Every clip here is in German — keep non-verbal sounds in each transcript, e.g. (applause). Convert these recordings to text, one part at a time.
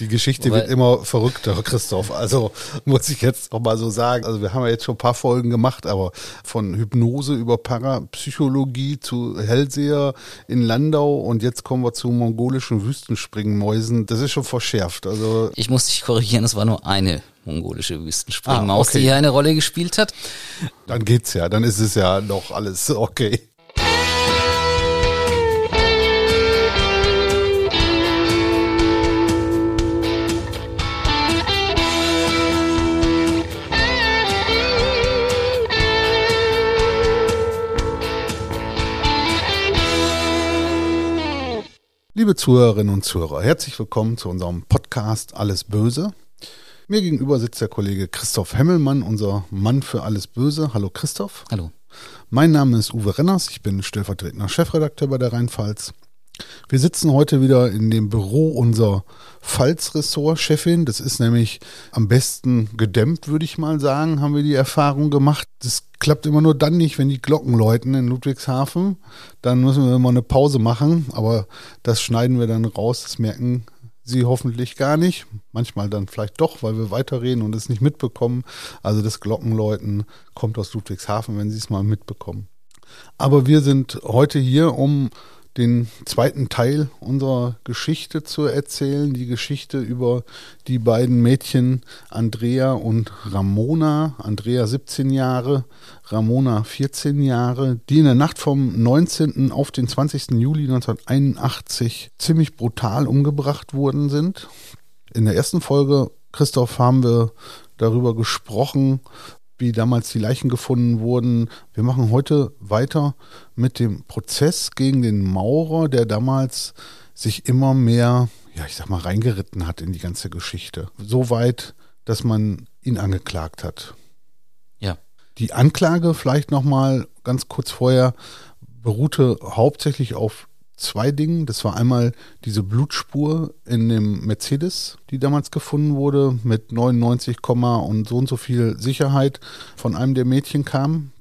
Die Geschichte wird immer verrückter, Christoph. Also muss ich jetzt noch mal so sagen. Also wir haben ja jetzt schon ein paar Folgen gemacht, aber von Hypnose über Parapsychologie zu Hellseher in Landau und jetzt kommen wir zu mongolischen Wüstenspringmäusen. Das ist schon verschärft. Also ich muss dich korrigieren, es war nur eine mongolische Wüstenspringmaus, ah, okay. die hier eine Rolle gespielt hat. Dann geht's ja, dann ist es ja noch alles okay. Liebe Zuhörerinnen und Zuhörer, herzlich willkommen zu unserem Podcast Alles Böse. Mir gegenüber sitzt der Kollege Christoph Hemmelmann, unser Mann für alles Böse. Hallo Christoph. Hallo. Mein Name ist Uwe Renners, ich bin stellvertretender Chefredakteur bei der Rheinpfalz. Wir sitzen heute wieder in dem Büro unserer Pfalz-Ressort-Chefin. Das ist nämlich am besten gedämmt, würde ich mal sagen, haben wir die Erfahrung gemacht. Das klappt immer nur dann nicht, wenn die Glocken läuten in Ludwigshafen. Dann müssen wir immer eine Pause machen, aber das schneiden wir dann raus. Das merken Sie hoffentlich gar nicht. Manchmal dann vielleicht doch, weil wir weiterreden und es nicht mitbekommen. Also das Glockenläuten kommt aus Ludwigshafen, wenn Sie es mal mitbekommen. Aber wir sind heute hier, um den zweiten Teil unserer Geschichte zu erzählen, die Geschichte über die beiden Mädchen Andrea und Ramona. Andrea 17 Jahre, Ramona 14 Jahre, die in der Nacht vom 19. auf den 20. Juli 1981 ziemlich brutal umgebracht worden sind. In der ersten Folge, Christoph, haben wir darüber gesprochen, wie damals die Leichen gefunden wurden. Wir machen heute weiter mit dem Prozess gegen den Maurer, der damals sich immer mehr, ja, ich sag mal, reingeritten hat in die ganze Geschichte. So weit, dass man ihn angeklagt hat. Ja. Die Anklage vielleicht nochmal ganz kurz vorher beruhte hauptsächlich auf zwei Dingen. Das war einmal diese Blutspur in dem Mercedes, die damals gefunden wurde, mit 99, und so und so viel Sicherheit von einem der Mädchen kam.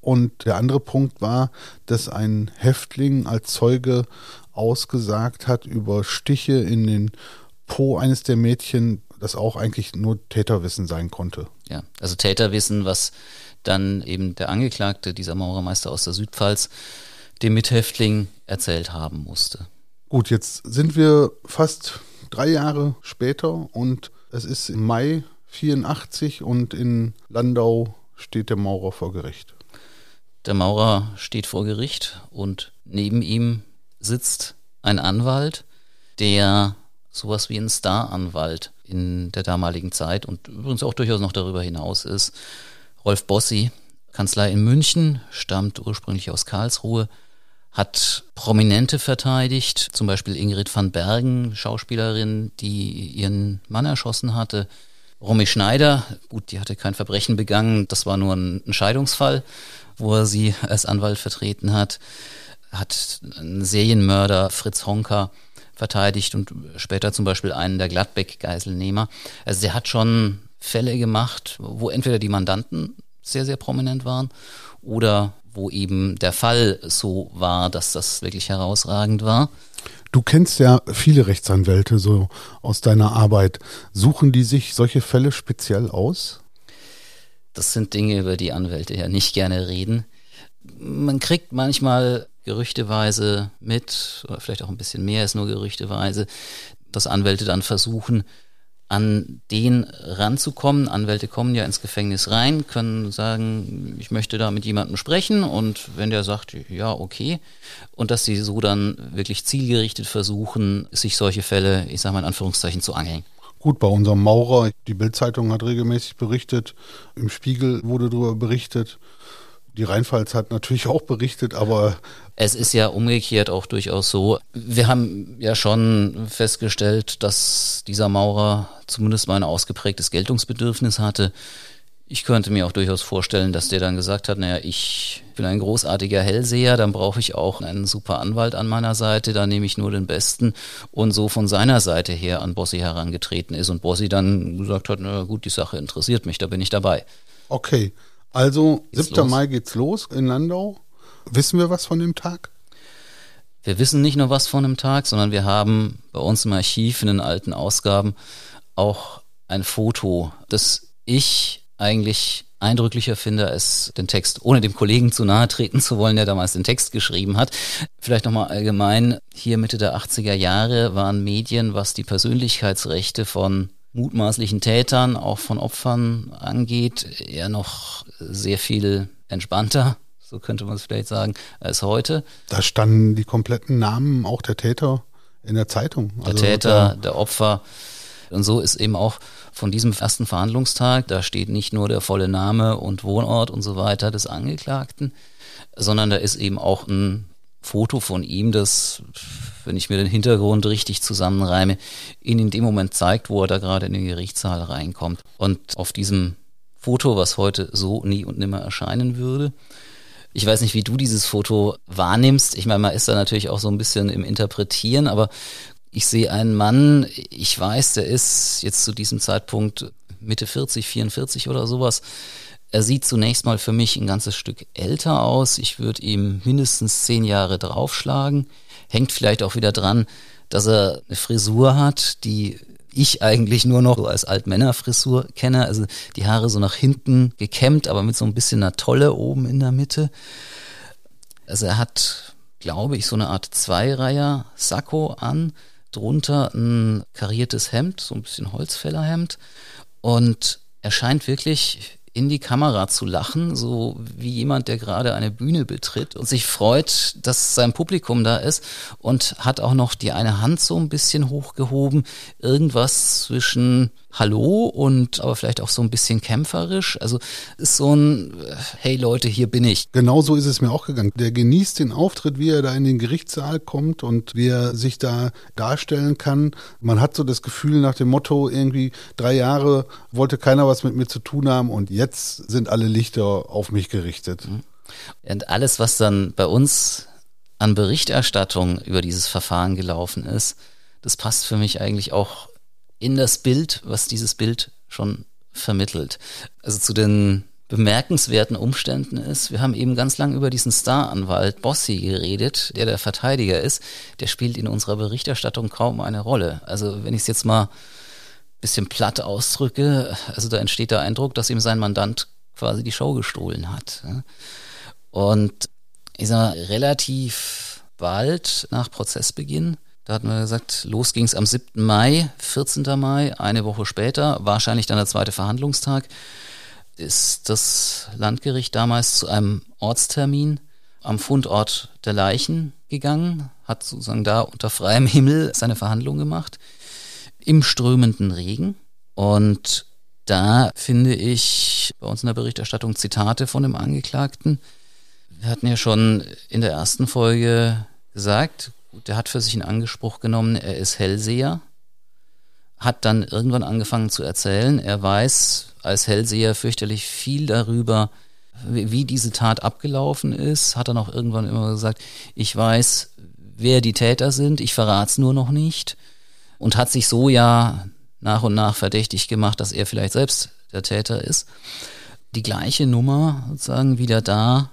Und der andere Punkt war, dass ein Häftling als Zeuge ausgesagt hat über Stiche in den Po eines der Mädchen, das auch eigentlich nur Täterwissen sein konnte. Ja, also Täterwissen, was dann eben der Angeklagte, dieser Maurermeister aus der Südpfalz, dem Mithäftling erzählt haben musste. Gut, jetzt sind wir fast drei Jahre später und es ist im Mai 84 und in Landau steht der Maurer vor Gericht. Der Maurer steht vor Gericht und neben ihm sitzt ein Anwalt, der sowas wie ein Staranwalt in der damaligen Zeit und übrigens auch durchaus noch darüber hinaus ist. Rolf Bossi, Kanzlei in München, stammt ursprünglich aus Karlsruhe, hat Prominente verteidigt, zum Beispiel Ingrid van Bergen, Schauspielerin, die ihren Mann erschossen hatte. Romy Schneider, gut, die hatte kein Verbrechen begangen, das war nur ein, Scheidungsfall, wo er sie als Anwalt vertreten hat. Hat einen Serienmörder Fritz Honka verteidigt und später zum Beispiel einen der Gladbeck-Geiselnehmer. Also der hat schon Fälle gemacht, wo entweder die Mandanten sehr, sehr prominent waren oder wo eben der Fall so war, dass das wirklich herausragend war. Du kennst ja viele Rechtsanwälte so aus deiner Arbeit. Suchen die sich solche Fälle speziell aus? Das sind Dinge, über die Anwälte ja nicht gerne reden. Man kriegt manchmal gerüchteweise mit, oder vielleicht auch ein bisschen mehr als nur gerüchteweise, dass Anwälte dann versuchen, an den ranzukommen. Anwälte kommen ja ins Gefängnis rein, können sagen, ich möchte da mit jemandem sprechen und wenn der sagt, ja, okay, und dass sie so dann wirklich zielgerichtet versuchen, sich solche Fälle, ich sage mal in Anführungszeichen, zu anhängen. Gut, bei unserem Maurer, die Bildzeitung hat regelmäßig berichtet, im Spiegel wurde darüber berichtet. Die Rheinpfalz hat natürlich auch berichtet, aber. Es ist ja umgekehrt auch durchaus so. Wir haben ja schon festgestellt, dass dieser Maurer zumindest mal ein ausgeprägtes Geltungsbedürfnis hatte. Ich könnte mir auch durchaus vorstellen, dass der dann gesagt hat, naja, ich bin ein großartiger Hellseher, dann brauche ich auch einen super Anwalt an meiner Seite, da nehme ich nur den Besten und so von seiner Seite her an Bossi herangetreten ist und Bossi dann gesagt hat, na gut, die Sache interessiert mich, da bin ich dabei. Okay, also 7. Mai geht's los in Landau. Wissen wir was von dem Tag? wir wissen nicht nur was von einem Tag, sondern wir haben bei uns im Archiv in den alten Ausgaben auch ein Foto, das ich eigentlich eindrücklicher finde als den Text, ohne dem Kollegen zu nahe treten zu wollen, der damals den Text geschrieben hat. Vielleicht nochmal allgemein, hier Mitte der 80er Jahre waren Medien, was die Persönlichkeitsrechte von mutmaßlichen Tätern, auch von Opfern angeht, eher noch sehr viel entspannter, so könnte man es vielleicht sagen, als heute. Da standen die kompletten Namen auch der Täter in der Zeitung. Der also Täter, der Opfer. Und so ist eben auch von diesem ersten Verhandlungstag, da steht nicht nur der volle Name und Wohnort und so weiter des Angeklagten, sondern da ist eben auch ein Foto von ihm, das, wenn ich mir den Hintergrund richtig zusammenreime, ihn in dem Moment zeigt, wo er da gerade in den Gerichtssaal reinkommt. Und auf diesem Foto, was heute so nie und nimmer erscheinen würde, ich weiß nicht, wie du dieses Foto wahrnimmst. Ich meine, man ist da natürlich auch so ein bisschen im Interpretieren, aber ich sehe einen Mann, ich weiß, der ist jetzt zu diesem Zeitpunkt Mitte 40, 44 oder sowas. Er sieht zunächst mal für mich ein ganzes Stück älter aus. Ich würde ihm mindestens zehn Jahre draufschlagen. Hängt vielleicht auch wieder dran, dass er eine Frisur hat, die ich eigentlich nur noch so als Altmännerfrisur kenne. Also die Haare so nach hinten gekämmt, aber mit so ein bisschen einer Tolle oben in der Mitte. Also er hat, glaube ich, so eine Art Zweireiher Sakko an, drunter ein kariertes Hemd, so ein bisschen Holzfällerhemd. Und er scheint wirklich in die Kamera zu lachen, so wie jemand, der gerade eine Bühne betritt und sich freut, dass sein Publikum da ist und hat auch noch die eine Hand so ein bisschen hochgehoben. Irgendwas zwischen Hallo und aber vielleicht auch so ein bisschen kämpferisch. Also ist so ein Hey Leute, hier bin ich. Genau so ist es mir auch gegangen. Der genießt den Auftritt, wie er da in den Gerichtssaal kommt und wie er sich da darstellen kann. Man hat so das Gefühl nach dem Motto, irgendwie drei Jahre wollte keiner was mit mir zu tun haben und jetzt sind alle Lichter auf mich gerichtet. Mhm. Und alles, was dann bei uns an Berichterstattung über dieses Verfahren gelaufen ist, das passt für mich eigentlich auch in das Bild, was dieses Bild schon vermittelt. Also zu den bemerkenswerten Umständen ist, wir haben eben ganz lang über diesen Staranwalt Bossi geredet, der der Verteidiger ist. Der spielt in unserer Berichterstattung kaum eine Rolle. Also wenn ich es jetzt mal ein bisschen platt ausdrücke, also da entsteht der Eindruck, dass ihm sein Mandant quasi die Show gestohlen hat. Und ich sag mal, relativ bald nach Prozessbeginn da hatten wir gesagt, los ging es am 7. Mai, 14. Mai, eine Woche später, wahrscheinlich dann der zweite Verhandlungstag, ist das Landgericht damals zu einem Ortstermin am Fundort der Leichen gegangen, hat sozusagen da unter freiem Himmel seine Verhandlung gemacht, im strömenden Regen. Und da finde ich bei uns in der Berichterstattung Zitate von dem Angeklagten. Wir hatten ja schon in der ersten Folge gesagt, der hat für sich in Anspruch genommen, er ist Hellseher, hat dann irgendwann angefangen zu erzählen, er weiß als Hellseher fürchterlich viel darüber, wie diese Tat abgelaufen ist, hat dann auch irgendwann immer gesagt, ich weiß, wer die Täter sind, ich verrate es nur noch nicht. Und hat sich so ja nach und nach verdächtig gemacht, dass er vielleicht selbst der Täter ist. Die gleiche Nummer sozusagen wieder da,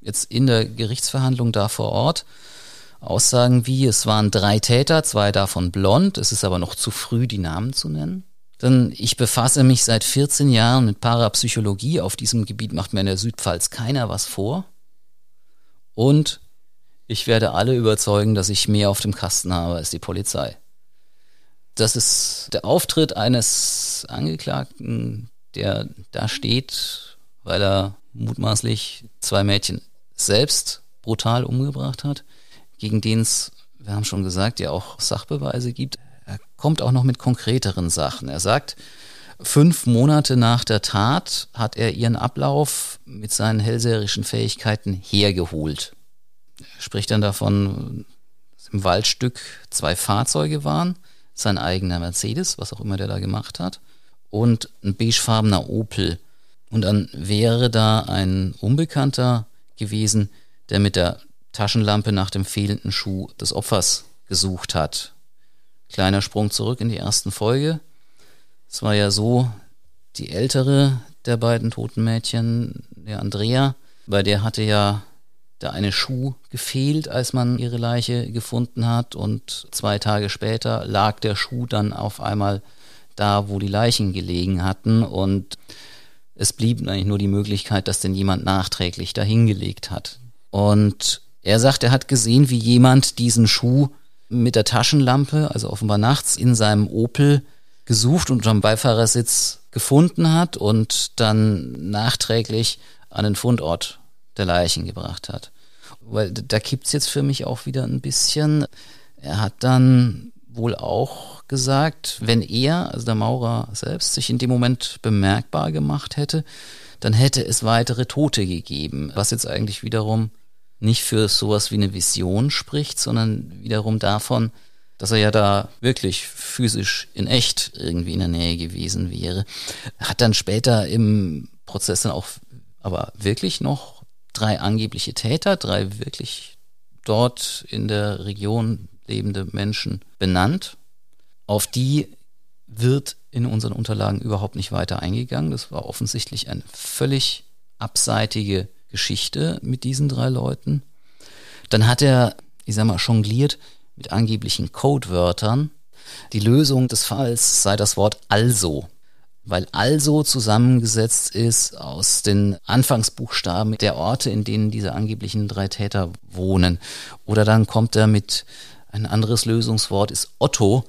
jetzt in der Gerichtsverhandlung da vor Ort, Aussagen wie, es waren drei Täter, zwei davon blond, es ist aber noch zu früh, die Namen zu nennen. Denn ich befasse mich seit 14 Jahren mit Parapsychologie. Auf diesem Gebiet macht mir in der Südpfalz keiner was vor. Und ich werde alle überzeugen, dass ich mehr auf dem Kasten habe als die Polizei. Das ist der Auftritt eines Angeklagten, der da steht, weil er mutmaßlich zwei Mädchen selbst brutal umgebracht hat gegen den es, wir haben schon gesagt, ja auch Sachbeweise gibt. Er kommt auch noch mit konkreteren Sachen. Er sagt, fünf Monate nach der Tat hat er ihren Ablauf mit seinen hellseherischen Fähigkeiten hergeholt. Er spricht dann davon, dass im Waldstück zwei Fahrzeuge waren, sein eigener Mercedes, was auch immer der da gemacht hat, und ein beigefarbener Opel. Und dann wäre da ein Unbekannter gewesen, der mit der Taschenlampe nach dem fehlenden Schuh des Opfers gesucht hat. Kleiner Sprung zurück in die ersten Folge. Es war ja so, die ältere der beiden toten Mädchen, der Andrea, bei der hatte ja der eine Schuh gefehlt, als man ihre Leiche gefunden hat und zwei Tage später lag der Schuh dann auf einmal da, wo die Leichen gelegen hatten und es blieb eigentlich nur die Möglichkeit, dass denn jemand nachträglich dahingelegt hat. Und er sagt, er hat gesehen, wie jemand diesen Schuh mit der Taschenlampe, also offenbar nachts, in seinem Opel gesucht und am Beifahrersitz gefunden hat und dann nachträglich an den Fundort der Leichen gebracht hat. Weil da kippt's jetzt für mich auch wieder ein bisschen. Er hat dann wohl auch gesagt, wenn er, also der Maurer selbst, sich in dem Moment bemerkbar gemacht hätte, dann hätte es weitere Tote gegeben, was jetzt eigentlich wiederum nicht für sowas wie eine Vision spricht, sondern wiederum davon, dass er ja da wirklich physisch in echt irgendwie in der Nähe gewesen wäre. Hat dann später im Prozess dann auch aber wirklich noch drei angebliche Täter, drei wirklich dort in der Region lebende Menschen benannt. Auf die wird in unseren Unterlagen überhaupt nicht weiter eingegangen. Das war offensichtlich eine völlig abseitige Geschichte mit diesen drei Leuten. Dann hat er, ich sag mal, jongliert mit angeblichen Codewörtern. Die Lösung des Falls sei das Wort also weil also zusammengesetzt ist aus den Anfangsbuchstaben der Orte, in denen diese angeblichen drei Täter wohnen. Oder dann kommt er mit ein anderes Lösungswort ist Otto,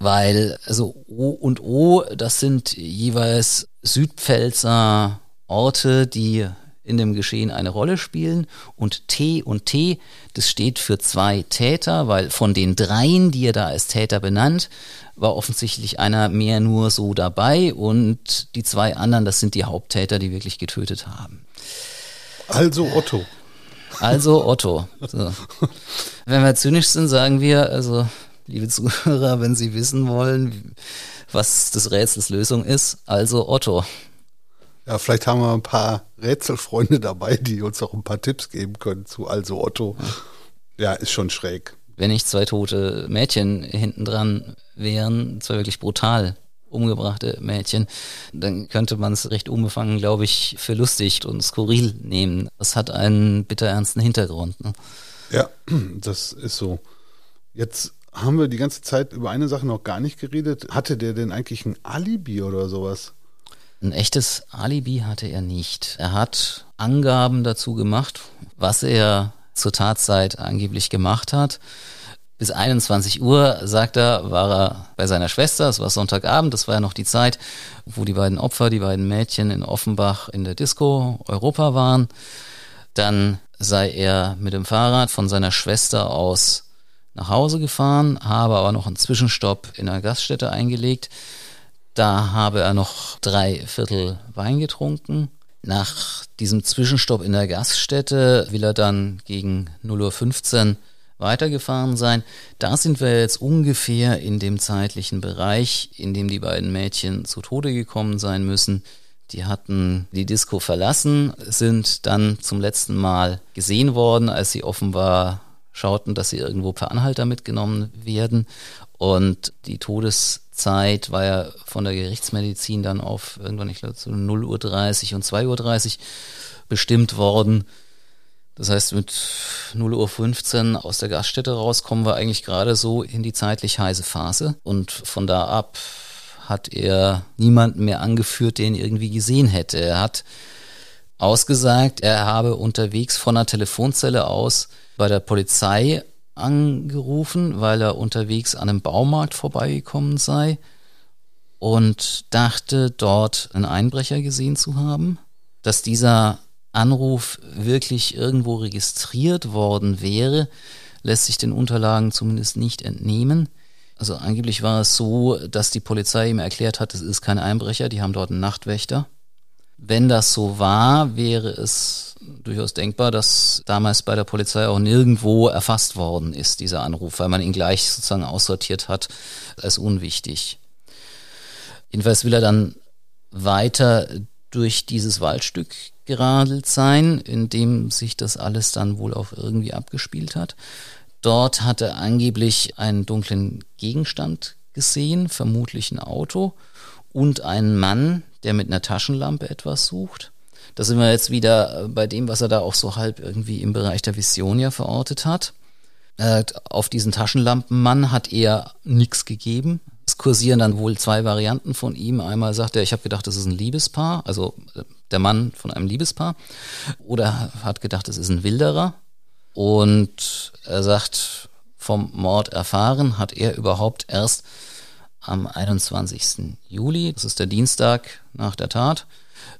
weil also O und O, das sind jeweils Südpfälzer Orte, die in dem Geschehen eine Rolle spielen. Und T und T, das steht für zwei Täter, weil von den dreien, die er da als Täter benannt, war offensichtlich einer mehr nur so dabei und die zwei anderen, das sind die Haupttäter, die wirklich getötet haben. Also Otto. Also Otto. So. Wenn wir zynisch sind, sagen wir, also liebe Zuhörer, wenn Sie wissen wollen, was des Rätsels Lösung ist, also Otto. Ja, vielleicht haben wir ein paar Rätselfreunde dabei, die uns auch ein paar Tipps geben können zu Also Otto. Ja, ist schon schräg. Wenn nicht zwei tote Mädchen hinten dran wären, zwei wirklich brutal umgebrachte Mädchen, dann könnte man es recht unbefangen, glaube ich, für lustig und skurril nehmen. Das hat einen bitterernsten Hintergrund. Ne? Ja, (clears throat) das ist so. Jetzt haben wir die ganze Zeit über eine Sache noch gar nicht geredet. Hatte der denn eigentlich ein Alibi oder sowas? Ein echtes Alibi hatte er nicht. Er hat Angaben dazu gemacht, was er zur Tatzeit angeblich gemacht hat. Bis 21 Uhr, sagt er, war er bei seiner Schwester. Es war Sonntagabend, das war ja noch die Zeit, wo die beiden Opfer, die beiden Mädchen in Offenbach in der Disco Europa waren. Dann sei er mit dem Fahrrad von seiner Schwester aus nach Hause gefahren, habe aber noch einen Zwischenstopp in einer Gaststätte eingelegt. Da habe er noch drei Viertel Wein getrunken. Nach diesem Zwischenstopp in der Gaststätte will er dann gegen 0.15 Uhr weitergefahren sein. Da sind wir jetzt ungefähr in dem zeitlichen Bereich, in dem die beiden Mädchen zu Tode gekommen sein müssen. Die hatten die Disco verlassen, sind dann zum letzten Mal gesehen worden, als sie offenbar schauten, dass sie irgendwo per Anhalter mitgenommen werden. Und die Todeszeit war ja von der Gerichtsmedizin dann auf irgendwann, ich glaube, so 0 Uhr 30 und 2 Uhr 30 bestimmt worden. Das heißt, mit 0 Uhr 15 aus der Gaststätte raus kommen wir eigentlich gerade so in die zeitlich heiße Phase. Und von da ab hat er niemanden mehr angeführt, den irgendwie gesehen hätte. Er hat ausgesagt, er habe unterwegs von einer Telefonzelle aus bei der Polizei angerufen, weil er unterwegs an einem Baumarkt vorbeigekommen sei und dachte, dort einen Einbrecher gesehen zu haben. Dass dieser Anruf wirklich irgendwo registriert worden wäre, lässt sich den Unterlagen zumindest nicht entnehmen. Also angeblich war es so, dass die Polizei ihm erklärt hat, es ist kein Einbrecher, die haben dort einen Nachtwächter. Wenn das so war, wäre es durchaus denkbar, dass damals bei der Polizei auch nirgendwo erfasst worden ist, dieser Anruf, weil man ihn gleich sozusagen aussortiert hat als unwichtig. Jedenfalls will er dann weiter durch dieses Waldstück geradelt sein, in dem sich das alles dann wohl auch irgendwie abgespielt hat. Dort hat er angeblich einen dunklen Gegenstand gesehen, vermutlich ein Auto, und einen Mann, der mit einer Taschenlampe etwas sucht. Da sind wir jetzt wieder bei dem, was er da auch so halb irgendwie im Bereich der Vision ja verortet hat. Äh, auf diesen Taschenlampenmann hat er nichts gegeben. Es kursieren dann wohl zwei Varianten von ihm. Einmal sagt er, ich habe gedacht, das ist ein Liebespaar, also äh, der Mann von einem Liebespaar. Oder hat gedacht, das ist ein Wilderer. Und er sagt, vom Mord erfahren hat er überhaupt erst am 21. Juli, das ist der Dienstag nach der Tat,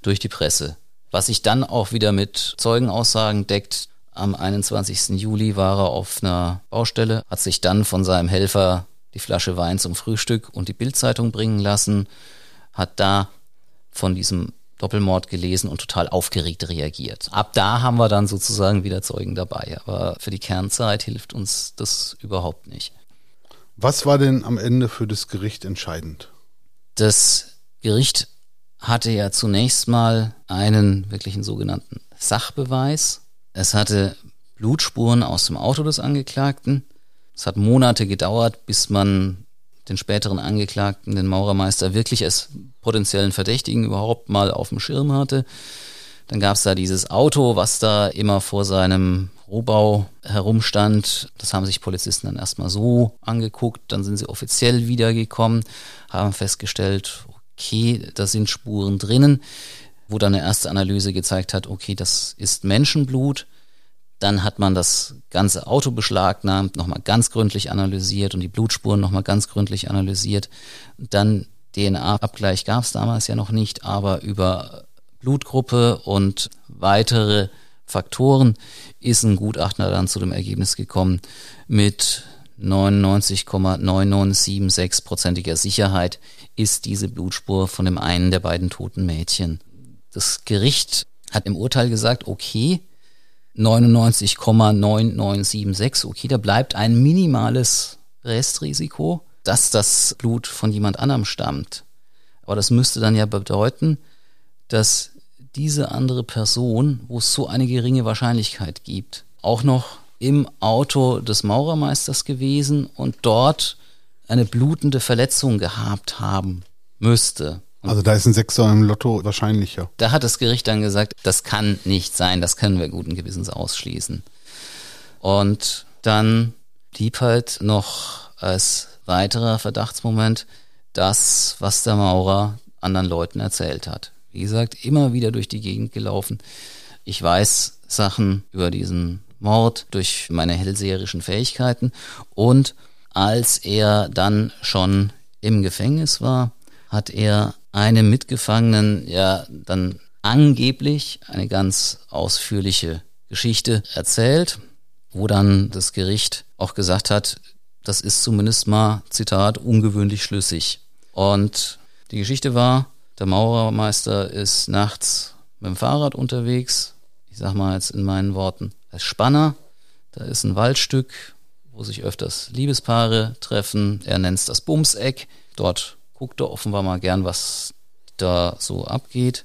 durch die Presse. Was sich dann auch wieder mit Zeugenaussagen deckt. Am 21. Juli war er auf einer Baustelle, hat sich dann von seinem Helfer die Flasche Wein zum Frühstück und die Bildzeitung bringen lassen, hat da von diesem Doppelmord gelesen und total aufgeregt reagiert. Ab da haben wir dann sozusagen wieder Zeugen dabei, aber für die Kernzeit hilft uns das überhaupt nicht. Was war denn am Ende für das Gericht entscheidend? Das Gericht hatte ja zunächst mal einen wirklichen sogenannten Sachbeweis. Es hatte Blutspuren aus dem Auto des Angeklagten. Es hat Monate gedauert, bis man den späteren Angeklagten, den Maurermeister, wirklich als potenziellen Verdächtigen überhaupt mal auf dem Schirm hatte. Dann gab es da dieses Auto, was da immer vor seinem Rohbau herumstand. Das haben sich Polizisten dann erstmal so angeguckt. Dann sind sie offiziell wiedergekommen, haben festgestellt, okay, da sind Spuren drinnen, wo dann eine erste Analyse gezeigt hat, okay, das ist Menschenblut. Dann hat man das ganze Auto beschlagnahmt, nochmal ganz gründlich analysiert und die Blutspuren nochmal ganz gründlich analysiert. Dann DNA-Abgleich gab es damals ja noch nicht, aber über Blutgruppe und weitere Faktoren ist ein Gutachter dann zu dem Ergebnis gekommen, mit 99,9976-prozentiger Sicherheit ist diese Blutspur von dem einen der beiden toten Mädchen. Das Gericht hat im Urteil gesagt, okay, 99,9976. Okay, da bleibt ein minimales Restrisiko, dass das Blut von jemand anderem stammt. Aber das müsste dann ja bedeuten, dass diese andere Person, wo es so eine geringe Wahrscheinlichkeit gibt, auch noch im Auto des Maurermeisters gewesen und dort eine blutende Verletzung gehabt haben müsste. Also da ist ein Sechser im Lotto wahrscheinlicher. Da hat das Gericht dann gesagt, das kann nicht sein, das können wir guten Gewissens ausschließen. Und dann blieb halt noch als weiterer Verdachtsmoment das, was der Maurer anderen Leuten erzählt hat. Wie gesagt, immer wieder durch die Gegend gelaufen. Ich weiß Sachen über diesen Mord durch meine hellseherischen Fähigkeiten und als er dann schon im Gefängnis war, hat er einem Mitgefangenen ja dann angeblich eine ganz ausführliche Geschichte erzählt, wo dann das Gericht auch gesagt hat, das ist zumindest mal, Zitat, ungewöhnlich schlüssig. Und die Geschichte war, der Maurermeister ist nachts mit dem Fahrrad unterwegs, ich sag mal jetzt in meinen Worten, als Spanner, da ist ein Waldstück, wo sich öfters Liebespaare treffen, er nennt es das Bumseck, dort guckte offenbar mal gern, was da so abgeht.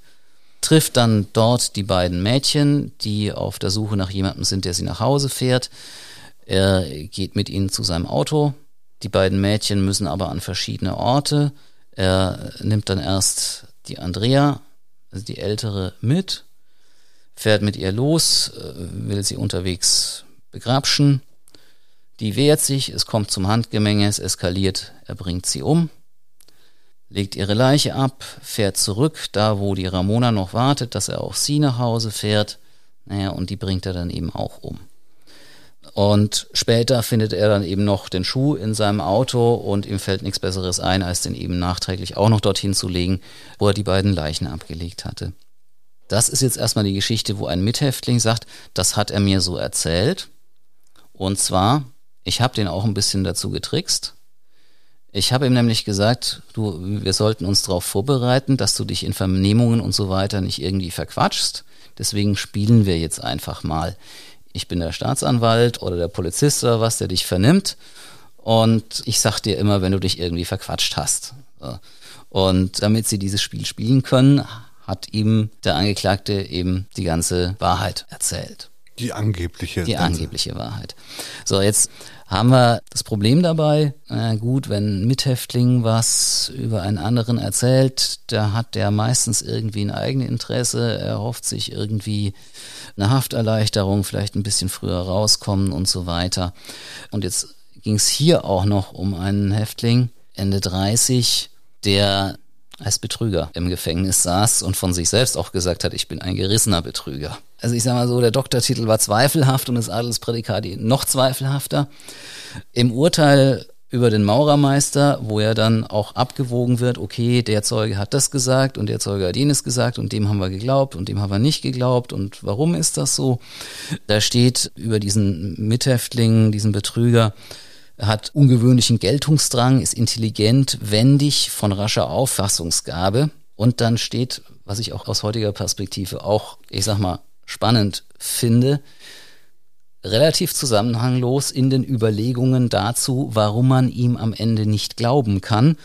Trifft dann dort die beiden Mädchen, die auf der Suche nach jemandem sind, der sie nach Hause fährt. Er geht mit ihnen zu seinem Auto. Die beiden Mädchen müssen aber an verschiedene Orte. Er nimmt dann erst die Andrea, also die ältere, mit, fährt mit ihr los, äh, will sie unterwegs begrapschen. Die wehrt sich, es kommt zum Handgemenge, es eskaliert, er bringt sie um legt ihre Leiche ab, fährt zurück, da wo die Ramona noch wartet, dass er auch sie nach Hause fährt. Naja, und die bringt er dann eben auch um. Und später findet er dann eben noch den Schuh in seinem Auto und ihm fällt nichts Besseres ein, als den eben nachträglich auch noch dorthin zu legen, wo er die beiden Leichen abgelegt hatte. Das ist jetzt erstmal die Geschichte, wo ein Mithäftling sagt, das hat er mir so erzählt. Und zwar, ich habe den auch ein bisschen dazu getrickst. Ich habe ihm nämlich gesagt, du, wir sollten uns darauf vorbereiten, dass du dich in Vernehmungen und so weiter nicht irgendwie verquatschst. Deswegen spielen wir jetzt einfach mal. Ich bin der Staatsanwalt oder der Polizist oder was, der dich vernimmt. Und ich sag dir immer, wenn du dich irgendwie verquatscht hast. Und damit sie dieses Spiel spielen können, hat ihm der Angeklagte eben die ganze Wahrheit erzählt. Die angebliche. Die angebliche Wahrheit. So, jetzt haben wir das Problem dabei, na gut, wenn ein Mithäftling was über einen anderen erzählt, da hat der meistens irgendwie ein Eigeninteresse, er hofft sich irgendwie eine Hafterleichterung, vielleicht ein bisschen früher rauskommen und so weiter. Und jetzt ging es hier auch noch um einen Häftling, Ende 30, der als Betrüger im Gefängnis saß und von sich selbst auch gesagt hat, ich bin ein gerissener Betrüger. Also ich sage mal so, der Doktortitel war zweifelhaft und das Adelsprädikat noch zweifelhafter. Im Urteil über den Maurermeister, wo ja dann auch abgewogen wird, okay, der Zeuge hat das gesagt und der Zeuge hat jenes gesagt und dem haben wir geglaubt und dem haben wir nicht geglaubt und warum ist das so? Da steht über diesen Mithäftling, diesen Betrüger, hat ungewöhnlichen Geltungsdrang, ist intelligent, wendig, von rascher Auffassungsgabe. Und dann steht, was ich auch aus heutiger Perspektive auch, ich sag mal, spannend finde, relativ zusammenhanglos in den Überlegungen dazu, warum man ihm am Ende nicht glauben kann,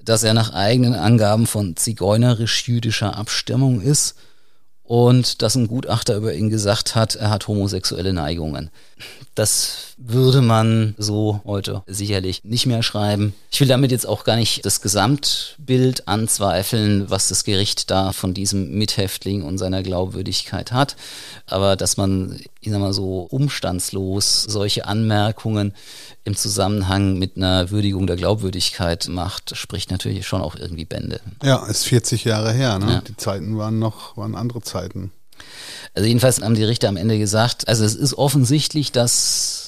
dass er nach eigenen Angaben von zigeunerisch-jüdischer Abstimmung ist und dass ein Gutachter über ihn gesagt hat, er hat homosexuelle Neigungen. Das würde man so heute sicherlich nicht mehr schreiben. Ich will damit jetzt auch gar nicht das Gesamtbild anzweifeln, was das Gericht da von diesem Mithäftling und seiner Glaubwürdigkeit hat. Aber dass man, ich sag mal so, umstandslos solche Anmerkungen im Zusammenhang mit einer Würdigung der Glaubwürdigkeit macht, spricht natürlich schon auch irgendwie Bände. Ja, ist 40 Jahre her, ne? Ja. Die Zeiten waren noch, waren andere Zeiten. Also jedenfalls haben die Richter am Ende gesagt, also es ist offensichtlich, dass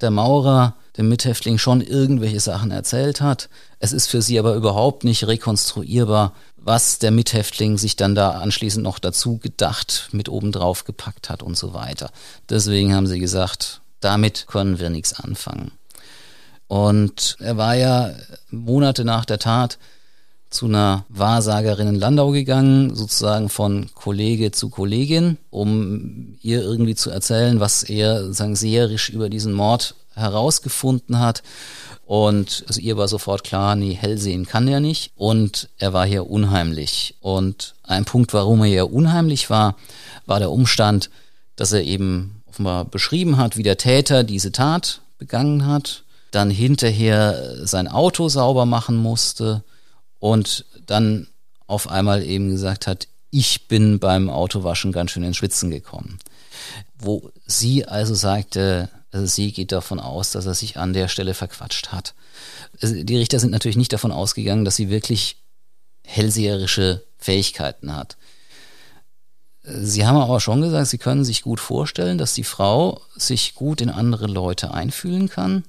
der Maurer dem Mithäftling schon irgendwelche Sachen erzählt hat. Es ist für sie aber überhaupt nicht rekonstruierbar, was der Mithäftling sich dann da anschließend noch dazu gedacht, mit obendrauf gepackt hat und so weiter. Deswegen haben sie gesagt, damit können wir nichts anfangen. Und er war ja Monate nach der Tat zu einer Wahrsagerin in Landau gegangen, sozusagen von Kollege zu Kollegin, um ihr irgendwie zu erzählen, was er sozusagen seherisch über diesen Mord herausgefunden hat. Und also ihr war sofort klar, nee, hell sehen kann er nicht. Und er war hier unheimlich. Und ein Punkt, warum er hier unheimlich war, war der Umstand, dass er eben offenbar beschrieben hat, wie der Täter diese Tat begangen hat, dann hinterher sein Auto sauber machen musste, und dann auf einmal eben gesagt hat, ich bin beim Autowaschen ganz schön ins Schwitzen gekommen. Wo sie also sagte, also sie geht davon aus, dass er sich an der Stelle verquatscht hat. Also die Richter sind natürlich nicht davon ausgegangen, dass sie wirklich hellseherische Fähigkeiten hat. Sie haben aber schon gesagt, sie können sich gut vorstellen, dass die Frau sich gut in andere Leute einfühlen kann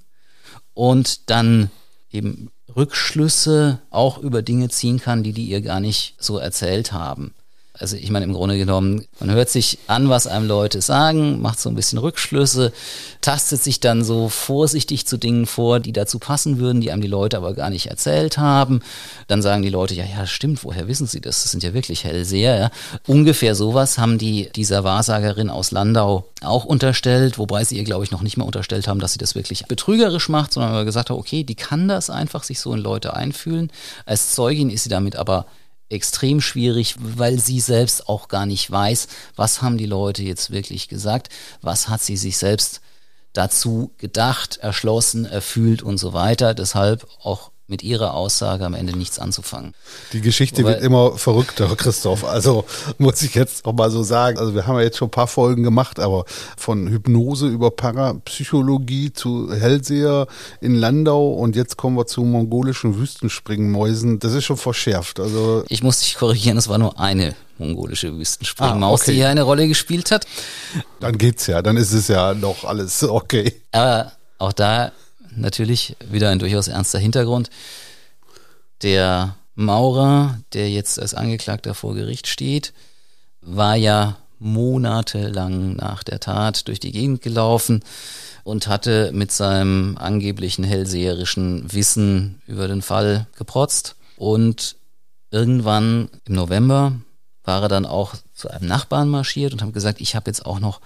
und dann eben Rückschlüsse auch über Dinge ziehen kann, die die ihr gar nicht so erzählt haben. Also ich meine, im Grunde genommen, man hört sich an, was einem Leute sagen, macht so ein bisschen Rückschlüsse, tastet sich dann so vorsichtig zu Dingen vor, die dazu passen würden, die einem die Leute aber gar nicht erzählt haben. Dann sagen die Leute, ja, ja, stimmt, woher wissen sie das? Das sind ja wirklich Hellseher. Ja. Ungefähr sowas haben die dieser Wahrsagerin aus Landau auch unterstellt, wobei sie ihr, glaube ich, noch nicht mal unterstellt haben, dass sie das wirklich betrügerisch macht, sondern gesagt hat, okay, die kann das einfach sich so in Leute einfühlen. Als Zeugin ist sie damit aber extrem schwierig, weil sie selbst auch gar nicht weiß, was haben die Leute jetzt wirklich gesagt, was hat sie sich selbst dazu gedacht, erschlossen, erfüllt und so weiter. Deshalb auch mit ihrer Aussage am Ende nichts anzufangen. Die Geschichte Wobei, wird immer verrückter, (laughs) Christoph. Also muss ich jetzt noch mal so sagen. Also wir haben ja jetzt schon ein paar Folgen gemacht, aber von Hypnose über Parapsychologie zu Hellseher in Landau und jetzt kommen wir zu mongolischen Wüstenspringmäusen. Das ist schon verschärft. Also ich muss dich korrigieren, es war nur eine mongolische Wüstenspringmaus, ah, okay. die hier eine Rolle gespielt hat. Dann geht's ja, dann ist es ja noch alles okay. Aber auch da natürlich wieder ein durchaus ernster Hintergrund. Der Maurer, der jetzt als Angeklagter vor Gericht steht, war ja monatelang nach der Tat durch die Gegend gelaufen und hatte mit seinem angeblichen hellseherischen Wissen über den Fall geprotzt. Und irgendwann im November war er dann auch zu einem Nachbarn marschiert und hat gesagt, ich habe jetzt auch noch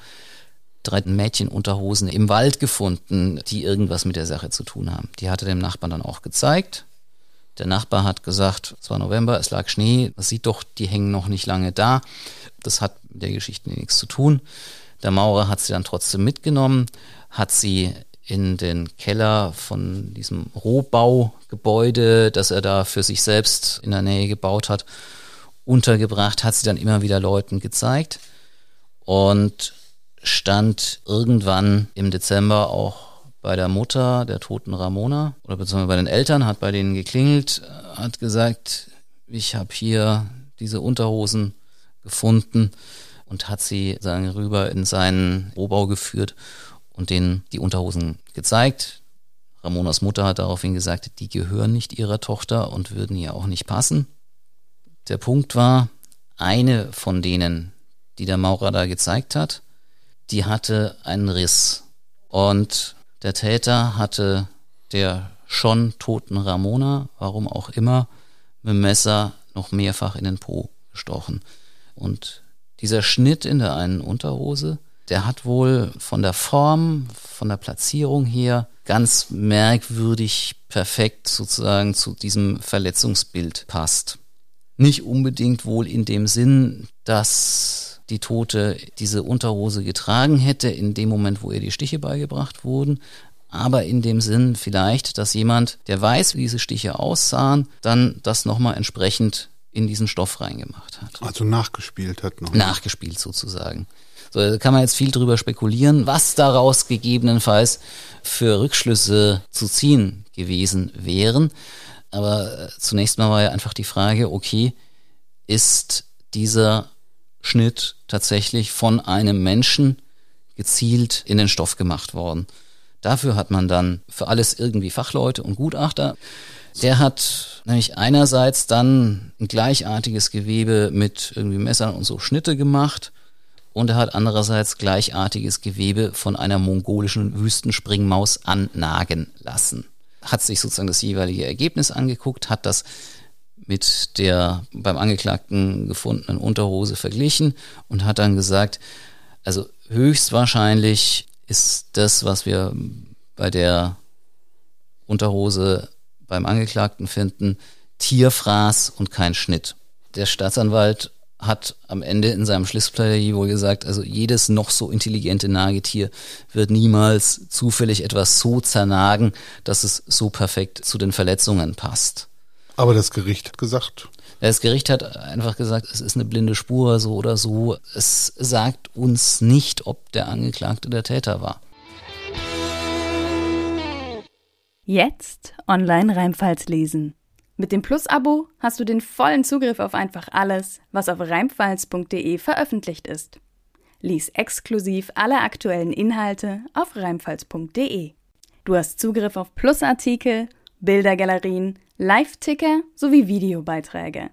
drei Mädchenunterhosen im Wald gefunden, die irgendwas mit der Sache zu tun haben. Die hatte dem Nachbarn dann auch gezeigt. Der Nachbar hat gesagt, es war November, es lag Schnee, man sieht doch, die hängen noch nicht lange da. Das hat mit der Geschichte nichts zu tun. Der Maurer hat sie dann trotzdem mitgenommen, hat sie in den Keller von diesem Rohbaugebäude, das er da für sich selbst in der Nähe gebaut hat, untergebracht, hat sie dann immer wieder Leuten gezeigt und stand irgendwann im Dezember auch bei der Mutter der toten Ramona oder beziehungsweise bei den Eltern, hat bei denen geklingelt, hat gesagt, ich habe hier diese Unterhosen gefunden und hat sie sagen, rüber in seinen Rohbau geführt und denen die Unterhosen gezeigt. Ramonas Mutter hat daraufhin gesagt, die gehören nicht ihrer Tochter und würden ihr auch nicht passen. Der Punkt war, eine von denen, die der Maurer da gezeigt hat, die hatte einen Riss. Und der Täter hatte der schon toten Ramona, warum auch immer, mit dem Messer noch mehrfach in den Po gestochen. Und dieser Schnitt in der einen Unterhose, der hat wohl von der Form, von der Platzierung her ganz merkwürdig perfekt sozusagen zu diesem Verletzungsbild passt. Nicht unbedingt wohl in dem Sinn, dass die Tote diese Unterhose getragen hätte in dem Moment, wo ihr die Stiche beigebracht wurden, aber in dem Sinn vielleicht, dass jemand, der weiß, wie diese Stiche aussahen, dann das nochmal entsprechend in diesen Stoff reingemacht hat. Also nachgespielt hat noch. Nachgespielt sozusagen. So, da kann man jetzt viel drüber spekulieren, was daraus gegebenenfalls für Rückschlüsse zu ziehen gewesen wären. Aber äh, zunächst mal war ja einfach die Frage, okay, ist dieser Schnitt tatsächlich von einem Menschen gezielt in den Stoff gemacht worden? Dafür hat man dann für alles irgendwie Fachleute und Gutachter. Der hat nämlich einerseits dann ein gleichartiges Gewebe mit irgendwie Messern und so Schnitte gemacht und er hat andererseits gleichartiges Gewebe von einer mongolischen Wüstenspringmaus annagen lassen. Hat sich sozusagen das jeweilige Ergebnis angeguckt, hat das mit der beim Angeklagten gefundenen Unterhose verglichen und hat dann gesagt, also höchstwahrscheinlich ist das, was wir bei der Unterhose beim Angeklagten finden, Tierfraß und kein Schnitt. Der Staatsanwalt hat am Ende in seinem Schlussplädoyer wohl gesagt, also jedes noch so intelligente Nagetier wird niemals zufällig etwas so zernagen, dass es so perfekt zu den Verletzungen passt. Aber das Gericht hat gesagt. Das Gericht hat einfach gesagt, es ist eine blinde Spur, so oder so. Es sagt uns nicht, ob der Angeklagte der Täter war. Jetzt online Reimfalls lesen. Mit dem Plus-Abo hast du den vollen Zugriff auf einfach alles, was auf reimfalls.de veröffentlicht ist. Lies exklusiv alle aktuellen Inhalte auf reimfalls.de. Du hast Zugriff auf Plus-Artikel, Bildergalerien, Live-Ticker sowie Videobeiträge.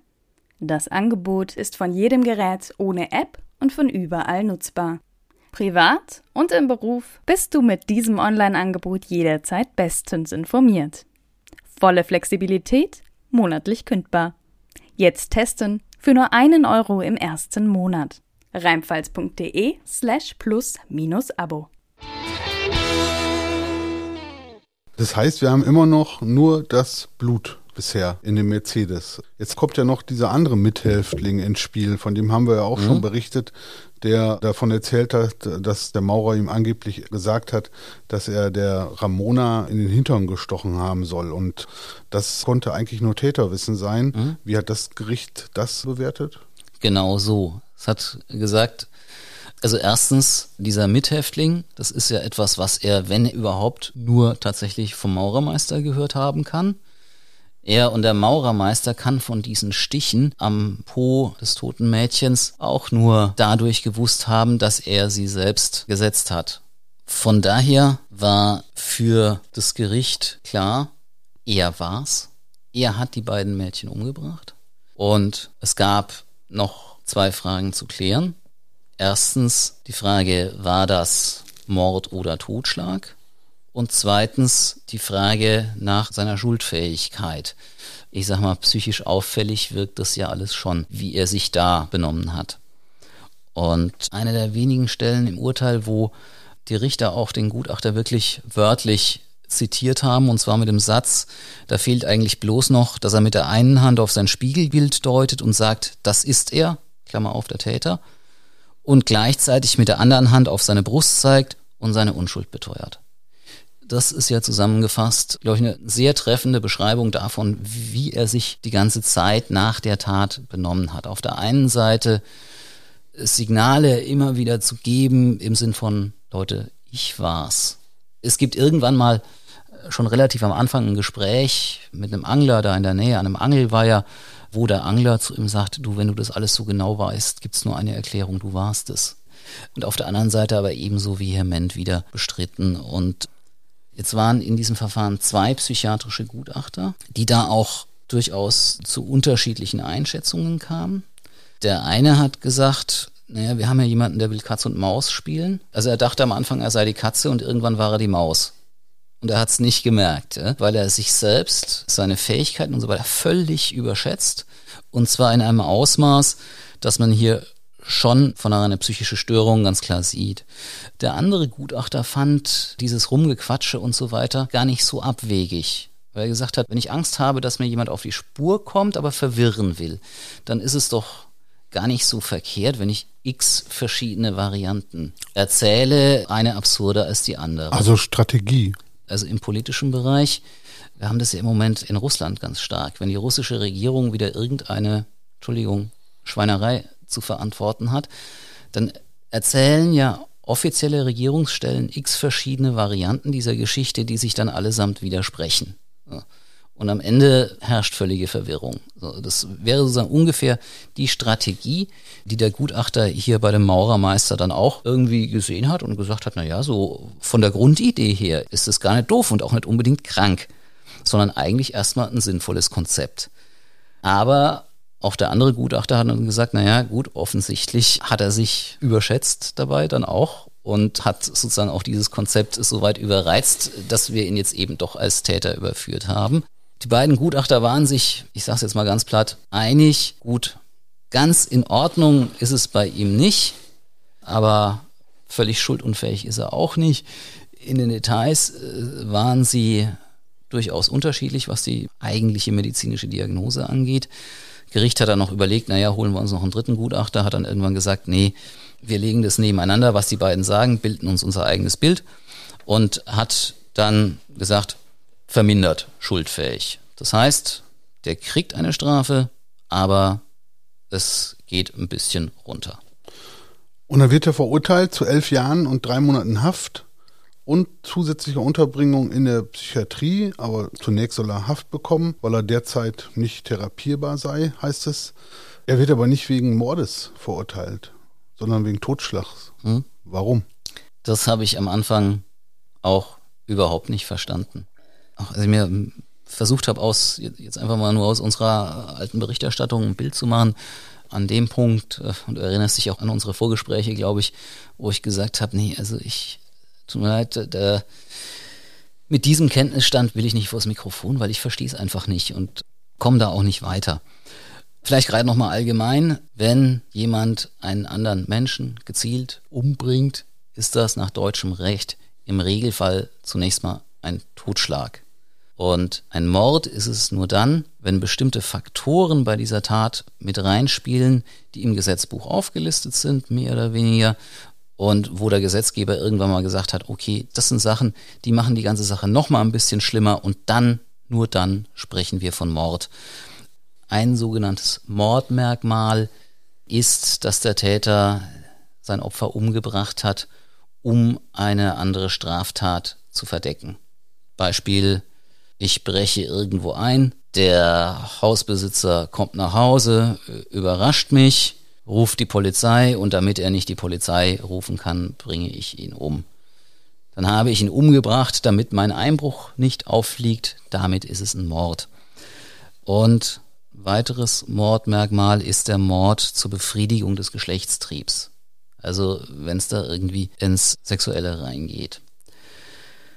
Das Angebot ist von jedem Gerät ohne App und von überall nutzbar. Privat und im Beruf bist du mit diesem Online-Angebot jederzeit bestens informiert. Volle Flexibilität, monatlich kündbar. Jetzt testen für nur einen Euro im ersten Monat. Reimfalls.de slash plus minus Abo. Das heißt, wir haben immer noch nur das Blut bisher in dem Mercedes. Jetzt kommt ja noch dieser andere Mithäftling ins Spiel, von dem haben wir ja auch mhm. schon berichtet, der davon erzählt hat, dass der Maurer ihm angeblich gesagt hat, dass er der Ramona in den Hintern gestochen haben soll. Und das konnte eigentlich nur Täterwissen sein. Mhm. Wie hat das Gericht das bewertet? Genau so. Es hat gesagt, also erstens, dieser Mithäftling, das ist ja etwas, was er, wenn überhaupt, nur tatsächlich vom Maurermeister gehört haben kann. Er und der Maurermeister kann von diesen Stichen am Po des toten Mädchens auch nur dadurch gewusst haben, dass er sie selbst gesetzt hat. Von daher war für das Gericht klar, er war's. Er hat die beiden Mädchen umgebracht. Und es gab noch zwei Fragen zu klären. Erstens die Frage, war das Mord oder Totschlag? Und zweitens die Frage nach seiner Schuldfähigkeit. Ich sag mal, psychisch auffällig wirkt das ja alles schon, wie er sich da benommen hat. Und eine der wenigen Stellen im Urteil, wo die Richter auch den Gutachter wirklich wörtlich zitiert haben, und zwar mit dem Satz, da fehlt eigentlich bloß noch, dass er mit der einen Hand auf sein Spiegelbild deutet und sagt, das ist er, Klammer auf der Täter, und gleichzeitig mit der anderen Hand auf seine Brust zeigt und seine Unschuld beteuert das ist ja zusammengefasst, glaube ich, eine sehr treffende Beschreibung davon, wie er sich die ganze Zeit nach der Tat benommen hat. Auf der einen Seite Signale immer wieder zu geben im Sinn von, Leute, ich war's. Es gibt irgendwann mal schon relativ am Anfang ein Gespräch mit einem Angler da in der Nähe, an einem Angelweiher, wo der Angler zu ihm sagt, du, wenn du das alles so genau weißt, gibt's nur eine Erklärung, du warst es. Und auf der anderen Seite aber ebenso vehement wieder bestritten. Und jetzt waren in diesem Verfahren zwei psychiatrische Gutachter, die da auch durchaus zu unterschiedlichen Einschätzungen kamen. Der eine hat gesagt, naja, wir haben ja jemanden, der will Katz und Maus spielen. Also er dachte am Anfang, er sei die Katze und irgendwann war er die Maus. Und er hat es nicht gemerkt, weil er sich selbst, seine Fähigkeiten und so weiter völlig überschätzt. Und zwar in einem Ausmaß, dass man hier schon von einer psychischen Störung ganz klar sieht. Der andere Gutachter fand dieses Rumgequatsche und so weiter gar nicht so abwegig. Weil er gesagt hat, wenn ich Angst habe, dass mir jemand auf die Spur kommt, aber verwirren will, dann ist es doch gar nicht so verkehrt, wenn ich x verschiedene Varianten erzähle, eine absurder als die andere. Also Strategie also im politischen Bereich. Wir haben das ja im Moment in Russland ganz stark. Wenn die russische Regierung wieder irgendeine, Entschuldigung, Schweinerei zu verantworten hat, dann erzählen ja offizielle Regierungsstellen x verschiedene Varianten dieser Geschichte, die sich dann allesamt widersprechen. Und am Ende herrscht völlige Verwirrung. Das wäre sozusagen ungefähr die Strategie, die der Gutachter hier bei dem Maurermeister dann auch irgendwie gesehen hat und gesagt hat, na ja, so von der Grundidee her ist es gar nicht doof und auch nicht unbedingt krank, sondern eigentlich erstmal ein sinnvolles Konzept. Aber auch der andere Gutachter hat dann gesagt, na ja, gut, offensichtlich hat er sich überschätzt dabei dann auch und hat sozusagen auch dieses Konzept so weit überreizt, dass wir ihn jetzt eben doch als Täter überführt haben. Die beiden Gutachter waren sich, ich sage es jetzt mal ganz platt, einig. Gut, ganz in Ordnung ist es bei ihm nicht, aber völlig schuldunfähig ist er auch nicht. In den Details äh, waren sie durchaus unterschiedlich, was die eigentliche medizinische Diagnose angeht. Gericht hat dann noch überlegt, naja, holen wir uns noch einen dritten Gutachter, hat dann irgendwann gesagt, nee, wir legen das nebeneinander, was die beiden sagen, bilden uns unser eigenes Bild und hat dann gesagt, vermindert schuldfähig. Das heißt, der kriegt eine Strafe, aber es geht ein bisschen runter. Und dann wird er verurteilt zu elf Jahren und drei Monaten Haft und zusätzliche Unterbringung in der Psychiatrie. Aber zunächst soll er Haft bekommen, weil er derzeit nicht therapierbar sei, heißt es. Er wird aber nicht wegen Mordes verurteilt, sondern wegen Totschlags. Hm? Warum? Das habe ich am Anfang auch überhaupt nicht verstanden also ich mir versucht habe, aus jetzt einfach mal nur aus unserer alten Berichterstattung ein Bild zu machen, an dem Punkt, äh, und du erinnerst dich auch an unsere Vorgespräche, glaube ich, wo ich gesagt habe, nee, also ich, tut mir leid, der, mit diesem Kenntnisstand will ich nicht vors Mikrofon, weil ich verstehe es einfach nicht und komme da auch nicht weiter. Vielleicht gerade nochmal allgemein, wenn jemand einen anderen Menschen gezielt umbringt, ist das nach deutschem Recht im Regelfall zunächst mal ein Totschlag. Und ein Mord ist es nur dann, wenn bestimmte Faktoren bei dieser Tat mit reinspielen, die im Gesetzbuch aufgelistet sind, mehr oder weniger, und wo der Gesetzgeber irgendwann mal gesagt hat, okay, das sind Sachen, die machen die ganze Sache nochmal ein bisschen schlimmer und dann, nur dann sprechen wir von Mord. Ein sogenanntes Mordmerkmal ist, dass der Täter sein Opfer umgebracht hat, um eine andere Straftat zu verdecken. Beispiel ich breche irgendwo ein, der Hausbesitzer kommt nach Hause, überrascht mich, ruft die Polizei und damit er nicht die Polizei rufen kann, bringe ich ihn um. Dann habe ich ihn umgebracht, damit mein Einbruch nicht auffliegt, damit ist es ein Mord. Und weiteres Mordmerkmal ist der Mord zur Befriedigung des Geschlechtstriebs. Also wenn es da irgendwie ins Sexuelle reingeht.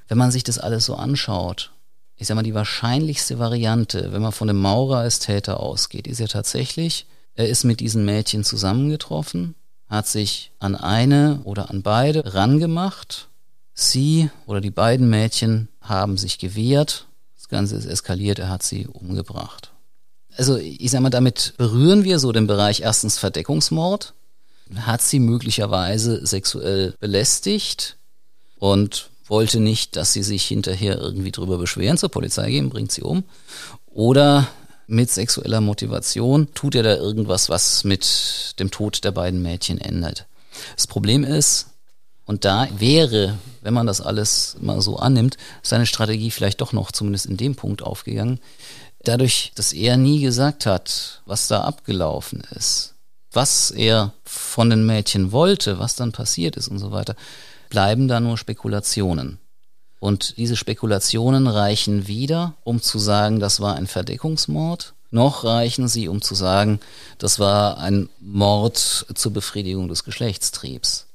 Wenn man sich das alles so anschaut ich sag mal, die wahrscheinlichste Variante, wenn man von dem Maurer als Täter ausgeht, ist ja tatsächlich, er ist mit diesen Mädchen zusammengetroffen, hat sich an eine oder an beide rangemacht. Sie oder die beiden Mädchen haben sich gewehrt. Das Ganze ist eskaliert, er hat sie umgebracht. Also ich sag mal, damit berühren wir so den Bereich erstens Verdeckungsmord, hat sie möglicherweise sexuell belästigt und wollte nicht, dass sie sich hinterher irgendwie drüber beschweren, zur Polizei gehen, bringt sie um. Oder mit sexueller Motivation tut er da irgendwas, was mit dem Tod der beiden Mädchen ändert. Das Problem ist, und da wäre, wenn man das alles mal so annimmt, seine Strategie vielleicht doch noch zumindest in dem Punkt aufgegangen. Dadurch, dass er nie gesagt hat, was da abgelaufen ist, was er von den Mädchen wollte, was dann passiert ist und so weiter, bleiben da nur Spekulationen. Und diese Spekulationen reichen weder, um zu sagen, das war ein Verdeckungsmord, noch reichen sie, um zu sagen, das war ein Mord zur Befriedigung des Geschlechtstriebs.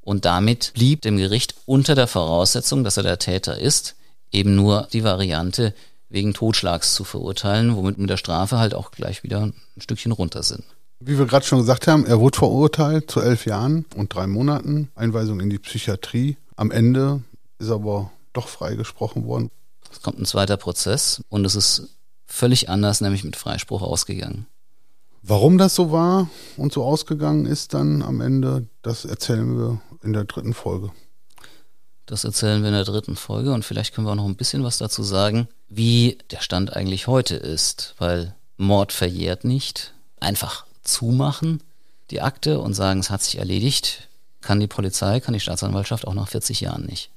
Und damit blieb dem Gericht unter der Voraussetzung, dass er der Täter ist, eben nur die Variante, wegen Totschlags zu verurteilen, womit mit der Strafe halt auch gleich wieder ein Stückchen runter sind. Wie wir gerade schon gesagt haben, er wurde verurteilt zu elf Jahren und drei Monaten, Einweisung in die Psychiatrie. Am Ende ist aber doch freigesprochen worden. Es kommt ein zweiter Prozess und es ist völlig anders, nämlich mit Freispruch ausgegangen. Warum das so war und so ausgegangen ist dann am Ende, das erzählen wir in der dritten Folge. Das erzählen wir in der dritten Folge und vielleicht können wir auch noch ein bisschen was dazu sagen, wie der Stand eigentlich heute ist, weil Mord verjährt nicht. Einfach zumachen, die Akte und sagen, es hat sich erledigt, kann die Polizei, kann die Staatsanwaltschaft auch nach 40 Jahren nicht.